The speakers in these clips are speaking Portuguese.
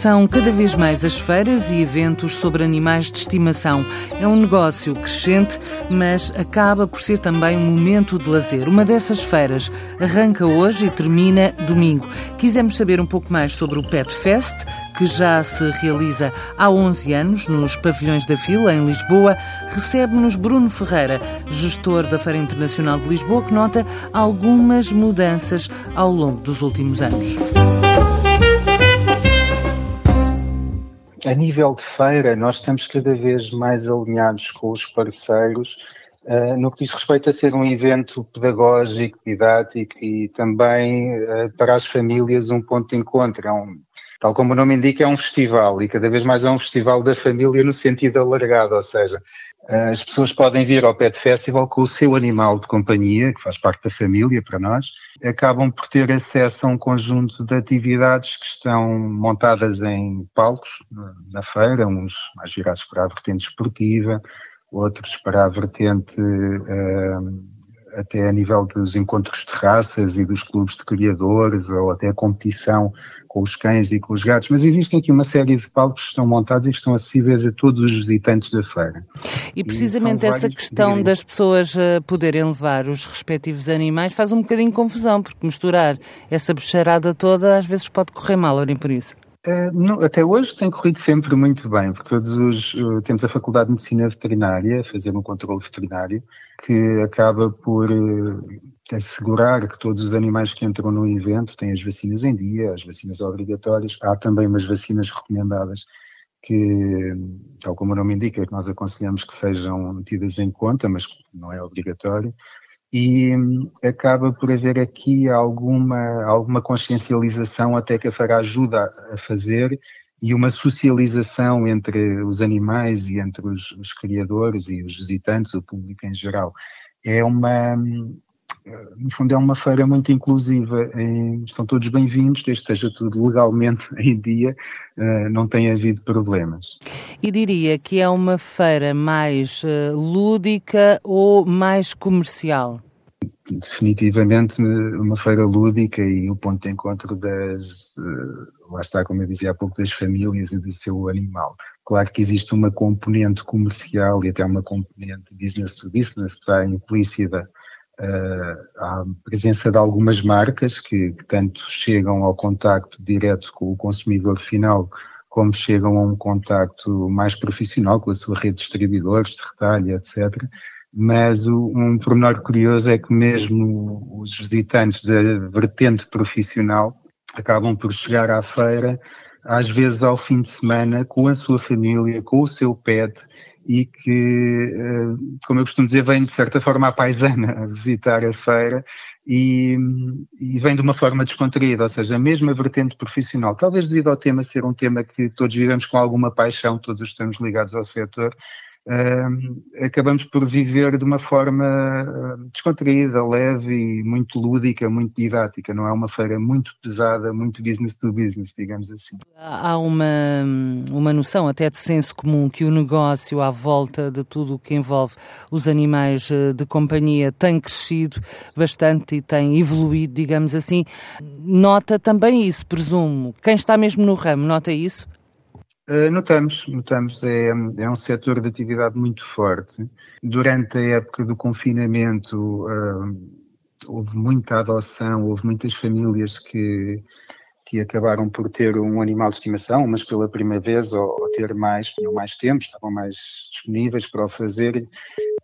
São cada vez mais as feiras e eventos sobre animais de estimação. É um negócio crescente, mas acaba por ser também um momento de lazer. Uma dessas feiras arranca hoje e termina domingo. Quisemos saber um pouco mais sobre o Pet Fest, que já se realiza há 11 anos nos pavilhões da Fila, em Lisboa. Recebe-nos Bruno Ferreira, gestor da Feira Internacional de Lisboa, que nota algumas mudanças ao longo dos últimos anos. A nível de feira, nós estamos cada vez mais alinhados com os parceiros uh, no que diz respeito a ser um evento pedagógico, didático e também uh, para as famílias um ponto de encontro. É um, tal como o nome indica, é um festival e cada vez mais é um festival da família no sentido alargado, ou seja, as pessoas podem vir ao Pet Festival com o seu animal de companhia, que faz parte da família para nós, acabam por ter acesso a um conjunto de atividades que estão montadas em palcos na feira, uns mais virados para a vertente esportiva, outros para a vertente uh, até a nível dos encontros de raças e dos clubes de criadores, ou até a competição com os cães e com os gatos, mas existem aqui uma série de palcos que estão montados e que estão acessíveis a todos os visitantes da feira. E precisamente e essa questão das pessoas uh, poderem levar os respectivos animais faz um bocadinho confusão, porque misturar essa bicharada toda às vezes pode correr mal, olhem por isso. Não, até hoje tem corrido sempre muito bem, porque todos os, uh, temos a Faculdade de Medicina Veterinária a fazer um controle veterinário que acaba por uh, assegurar que todos os animais que entram no evento têm as vacinas em dia, as vacinas obrigatórias. Há também umas vacinas recomendadas que, tal como o nome indica, que nós aconselhamos que sejam tidas em conta, mas não é obrigatório e hum, acaba por haver aqui alguma, alguma consciencialização até que a FARA ajuda a fazer e uma socialização entre os animais e entre os, os criadores e os visitantes, o público em geral. É uma, hum, no fundo, é uma feira muito inclusiva. São todos bem-vindos, desde que esteja tudo legalmente em dia, eh, não tem havido problemas. E diria que é uma feira mais eh, lúdica ou mais comercial? Definitivamente uma feira lúdica e o ponto de encontro das, eh, lá está, como eu dizia há pouco, das famílias e do seu animal. Claro que existe uma componente comercial e até uma componente business to business que está implícita à presença de algumas marcas que, que, tanto chegam ao contacto direto com o consumidor final, como chegam a um contacto mais profissional com a sua rede de distribuidores, de retalho, etc. Mas o, um pormenor curioso é que mesmo os visitantes da vertente profissional acabam por chegar à feira às vezes ao fim de semana com a sua família, com o seu pet e que, eh, como eu costumo dizer, vem de certa forma à paisana a visitar a feira e, e, vem de uma forma descontraída, ou seja, a mesma vertente profissional, talvez devido ao tema ser um tema que todos vivemos com alguma paixão, todos estamos ligados ao setor, acabamos por viver de uma forma descontraída, leve e muito lúdica, muito didática. Não é uma feira muito pesada, muito business to business, digamos assim. Há uma, uma noção até de senso comum que o negócio à volta de tudo o que envolve os animais eh, de companhia tem crescido bastante e tem evoluído, digamos assim. Nota também isso, presumo. Quem está mesmo no ramo, nota isso? Eh, notamos, notamos, é, é um setor de atividade muito forte. Durante a época do confinamento uh, houve muita adoção, houve muitas famílias que, que acabaram por ter um animal de estimação, mas pela primeira vez, ou, ou ter mais, tinham mais tempo, estavam mais disponíveis para o fazer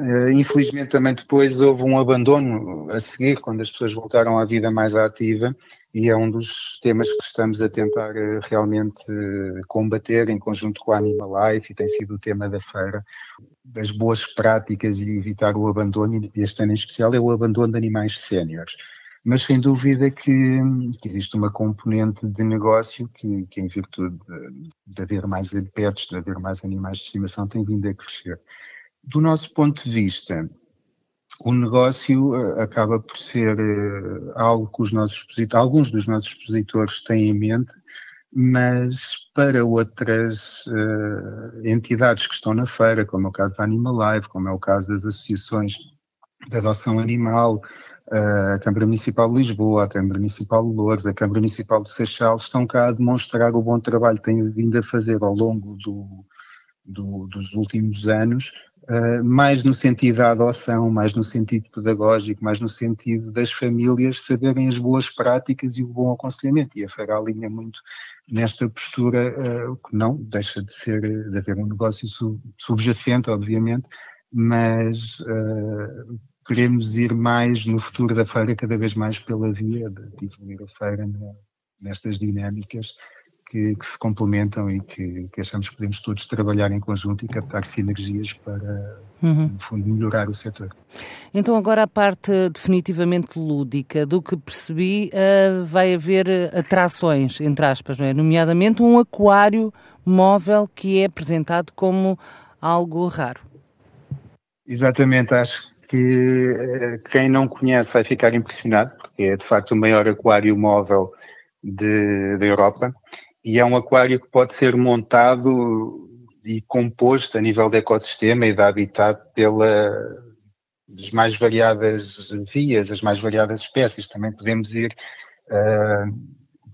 Uh, infelizmente também depois houve um abandono a seguir, quando as pessoas voltaram à vida mais ativa, e é um dos temas que estamos a tentar uh, realmente uh, combater em conjunto com a Animal Life, e tem sido o tema da feira, das boas práticas e evitar o abandono, e este ano em especial é o abandono de animais séniores. Mas sem dúvida que, que, existe uma componente de negócio que, que em virtude de, de haver mais pets, de haver mais animais de estimação, tem vindo a crescer. Do nosso ponto de vista, o negócio uh, acaba por ser uh, algo que os nossos alguns dos nossos expositores têm em mente, mas para outras uh, entidades que estão na feira, como é o caso da Animal Life, como é o caso das associações de adoção animal, a Câmara Municipal de Lisboa, a Câmara Municipal de Lourdes, a Câmara Municipal de Seixal estão cá a demonstrar o bom trabalho que têm vindo a fazer ao longo do, do, dos últimos anos, uh, mais no sentido da adoção, mais no sentido pedagógico, mais no sentido das famílias saberem as boas práticas e o bom aconselhamento. E a Feira alinha muito nesta postura, uh, que não deixa de ser, de haver um negócio sub, subjacente, obviamente, mas uh, queremos ir mais no futuro da feira, cada vez mais pela via de desenvolver a feira nestas dinâmicas que, que, se complementam e que, que, achamos que podemos todos trabalhar em conjunto e captar sinergias para, uhum. no fundo, melhorar o setor. Então, agora a parte definitivamente lúdica. Do que percebi, uh, vai haver atrações, entre aspas, não é? nomeadamente um aquário móvel que é apresentado como algo raro. Exatamente, acho que uh, quem não conhece vai ficar impressionado, porque é de facto o maior aquário móvel da Europa e é um aquário que pode ser montado e composto a nível de ecossistema e de habitat pela as mais variadas vias, as mais variadas espécies. Também podemos ir uh,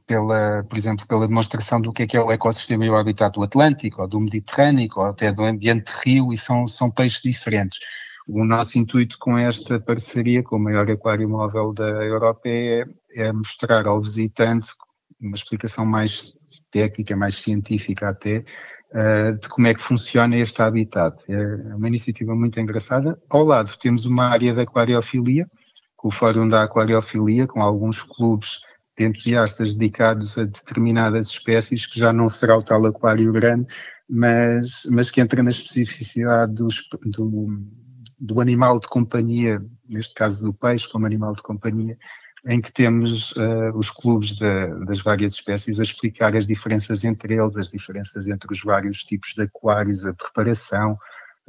pela, por exemplo, pela demonstração do que é que é o ecossistema e o habitat do Atlântico, ou do Mediterrâneo, ou até do ambiente de rio, e são, são peixes diferentes. O nosso intuito com esta parceria com o maior aquário móvel da Europa é, é mostrar ao visitante uma explicação mais técnica, mais científica até, uh, de como é que funciona este habitat. É uma iniciativa muito engraçada. Ao lado temos uma área da aquariofilia, com o Fórum da Aquariofilia, com alguns clubes de entusiastas dedicados a determinadas espécies, que já não será o tal aquário grande, mas, mas que entra na especificidade dos, do, do animal de companhia, neste caso do peixe como animal de companhia, em que temos uh, os clubes das várias espécies a explicar as diferenças entre eles, as diferenças entre os vários tipos de aquários, a preparação,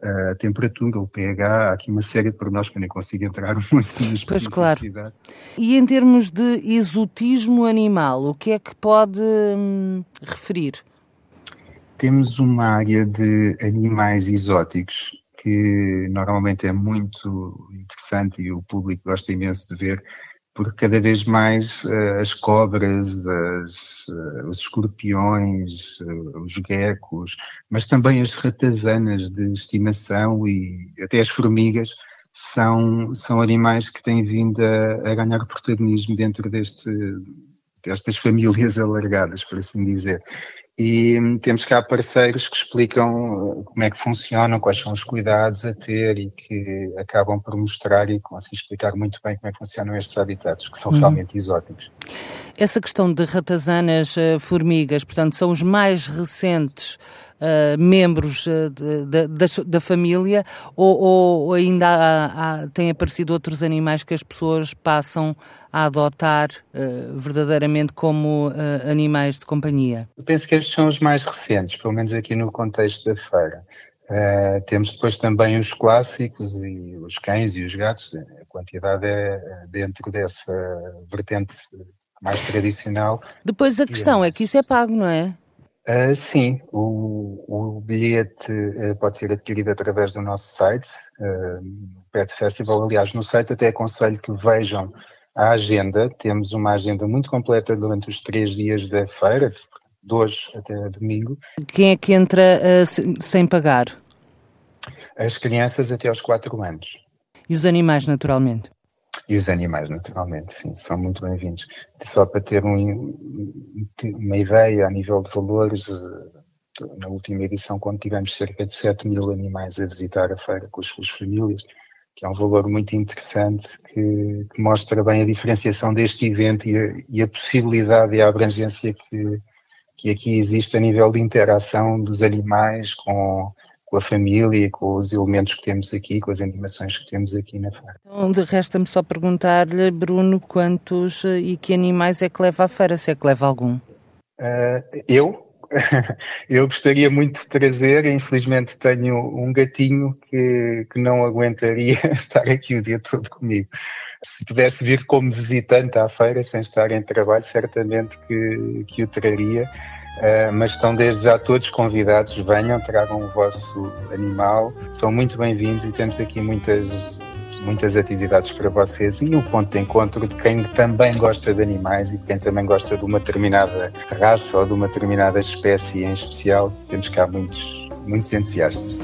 a temperatura, o pH, há aqui uma série de pormenores que eu nem consigo entrar muito nas Pois claro. E em termos de exotismo animal, o que é que pode hum, referir? Temos uma área de animais exóticos que normalmente é muito interessante e o público gosta imenso de ver porque cada vez mais uh, as cobras, as, uh, os escorpiões, uh, os geckos, mas também as ratazanas de estimação e até as formigas são, são animais que têm vindo a, a ganhar protagonismo dentro deste, destas famílias alargadas, por assim dizer e temos cá parceiros que explicam como é que funcionam, quais são os cuidados a ter e que acabam por mostrar e conseguir explicar muito bem como é que funcionam estes habitats, que são uhum. realmente exóticos. Essa questão de ratazanas, eh, formigas, portanto, são os mais recentes uh, membros uh, de, da, da, família ou, ou ainda há, há, têm aparecido outros animais que as pessoas passam a adotar uh, verdadeiramente como animais de companhia? Eu penso que estes são os mais recentes, pelo menos aqui no contexto da feira. Uh, temos depois também os clássicos e os cães e os gatos. A quantidade é dentro dessa vertente mais tradicional. Depois a questão é que isso é pago, não é? Uh, sim, o, o bilhete uh, pode ser adquirido através do nosso site, uh, Pet Festival. Aliás, no site até aconselho que vejam a agenda. Temos uma agenda muito completa durante os três dias da feira, de hoje até domingo. Quem é que entra sem pagar? As crianças até aos 4 anos. E os animais, naturalmente? E os animais, naturalmente, sim, são muito bem-vindos. Só para ter um, uma ideia a nível de valores, eh, na última edição, quando tivemos cerca de 7 mil animais a visitar a feira com as suas famílias, que é um valor muito interessante que, que mostra bem a diferenciação deste evento e a, e a possibilidade e a abrangência que, que aqui existe a nível de interação dos animais com, com a família, com os elementos que temos aqui, com as animações que temos aqui na feira. Então, resta-me só perguntar-lhe, Bruno, quantos e que animais é que leva à feira, se é que leva algum? Uh, eu? eu gostaria muito de trazer, infelizmente tenho um gatinho que, que não aguentaria estar aqui o dia todo comigo. Se pudesse vir como visitante à feira, sem estar em trabalho, certamente que, que o traria Uh, mas estão desde já todos convidados, venham, tragam o vosso animal, são muito bem-vindos e temos aqui muitas muitas atividades para vocês e um ponto de encontro de quem também gosta de animais e quem também gosta de uma determinada raça ou de uma determinada espécie em especial. Temos cá muitos, muitos entusiastas.